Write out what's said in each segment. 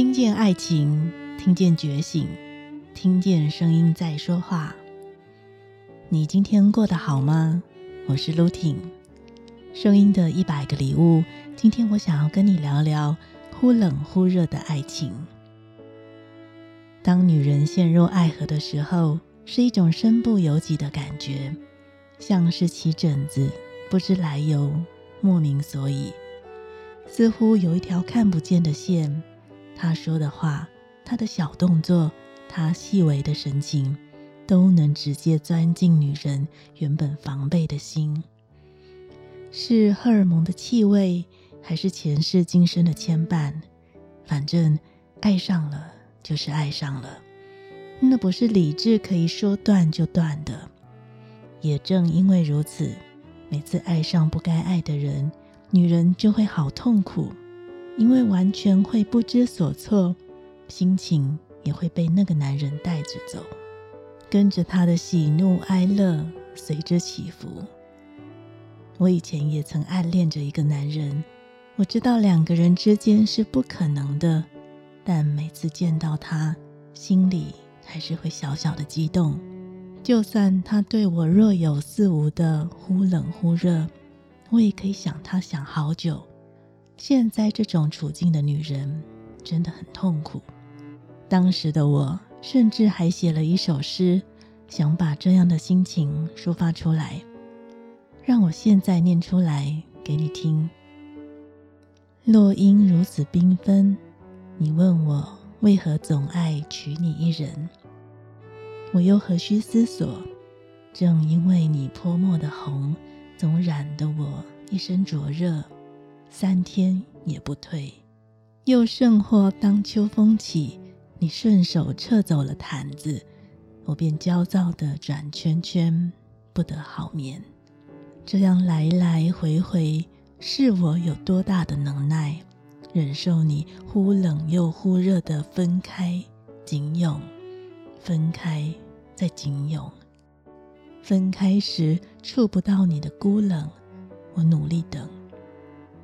听见爱情，听见觉醒，听见声音在说话。你今天过得好吗？我是露婷，声音的一百个礼物。今天我想要跟你聊聊忽冷忽热的爱情。当女人陷入爱河的时候，是一种身不由己的感觉，像是起疹子，不知来由，莫名所以，似乎有一条看不见的线。他说的话，他的小动作，他细微的神情。都能直接钻进女人原本防备的心，是荷尔蒙的气味，还是前世今生的牵绊？反正爱上了就是爱上了，那不是理智可以说断就断的。也正因为如此，每次爱上不该爱的人，女人就会好痛苦，因为完全会不知所措，心情也会被那个男人带着走。跟着他的喜怒哀乐随之起伏。我以前也曾暗恋着一个男人，我知道两个人之间是不可能的，但每次见到他，心里还是会小小的激动。就算他对我若有似无的忽冷忽热，我也可以想他想好久。现在这种处境的女人真的很痛苦。当时的我。甚至还写了一首诗，想把这样的心情抒发出来，让我现在念出来给你听。落英如此缤纷，你问我为何总爱娶你一人？我又何须思索？正因为你泼墨的红，总染得我一身灼热，三天也不退。又甚或当秋风起。你顺手撤走了毯子，我便焦躁地转圈圈，不得好眠。这样来来回回，是我有多大的能耐，忍受你忽冷又忽热的分开、紧拥、分开再紧拥。分开时触不到你的孤冷，我努力等；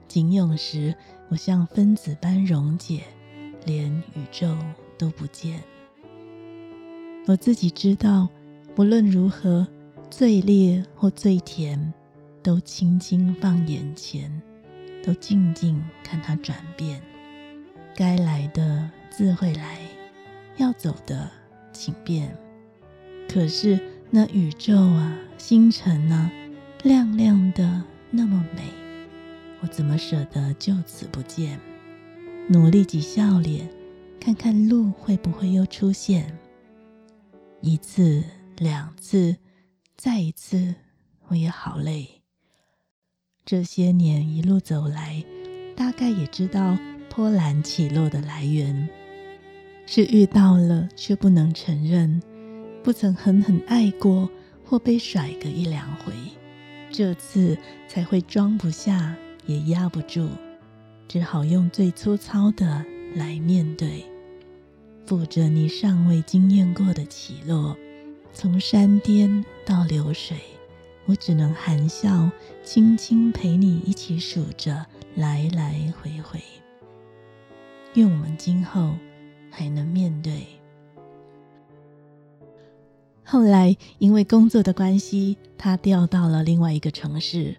紧拥时，我像分子般溶解，连宇宙。都不见。我自己知道，无论如何，最烈或最甜，都轻轻放眼前，都静静看它转变。该来的自会来，要走的请便。可是那宇宙啊，星辰啊，亮亮的，怎么舍得就此不见？努力挤笑脸。看看路会不会又出现？一次、两次，再一次，我也好累。这些年一路走来，大概也知道波澜起落的来源，是遇到了却不能承认，不曾狠狠爱过或被甩个一两回，这次才会装不下也压不住，只好用最粗糙的来面对。负着你尚未经验过的起落，从山巅到流水，我只能含笑，轻轻陪你一起数着来来回回。愿我们今后还能面对。后来因为工作的关系，他调到了另外一个城市，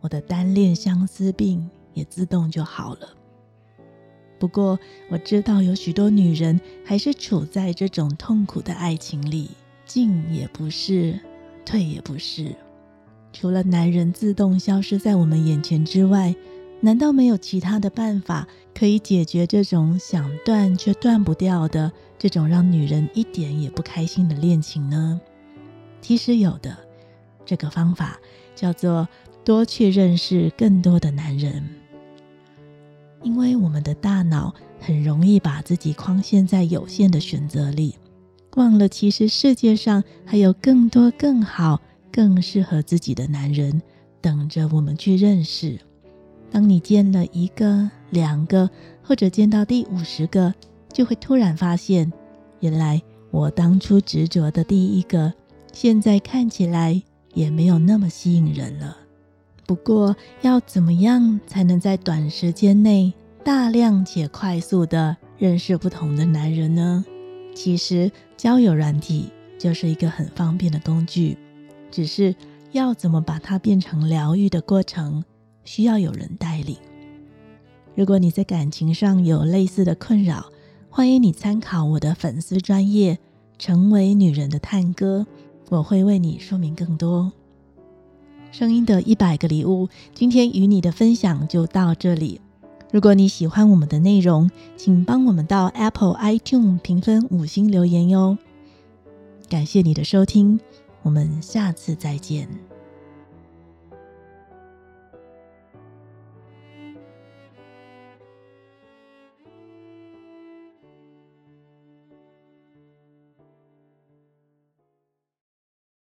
我的单恋相思病也自动就好了。不过我知道有许多女人还是处在这种痛苦的爱情里，进也不是，退也不是。除了男人自动消失在我们眼前之外，难道没有其他的办法可以解决这种想断却断不掉的这种让女人一点也不开心的恋情呢？其实有的，这个方法叫做多去认识更多的男人。因为我们的大脑很容易把自己框限在有限的选择里，忘了其实世界上还有更多更好、更适合自己的男人等着我们去认识。当你见了一个、两个，或者见到第五十个，就会突然发现，原来我当初执着的第一个，现在看起来也没有那么吸引人了。不过，要怎么样才能在短时间内大量且快速地认识不同的男人呢？其实交友软体就是一个很方便的工具，只是要怎么把它变成疗愈的过程，需要有人带领。如果你在感情上有类似的困扰，欢迎你参考我的粉丝专业，成为女人的探戈，我会为你说明更多。声音的一百个礼物，今天与你的分享就到这里。如果你喜欢我们的内容，请帮我们到 Apple iTunes 评分五星留言哟。感谢你的收听，我们下次再见。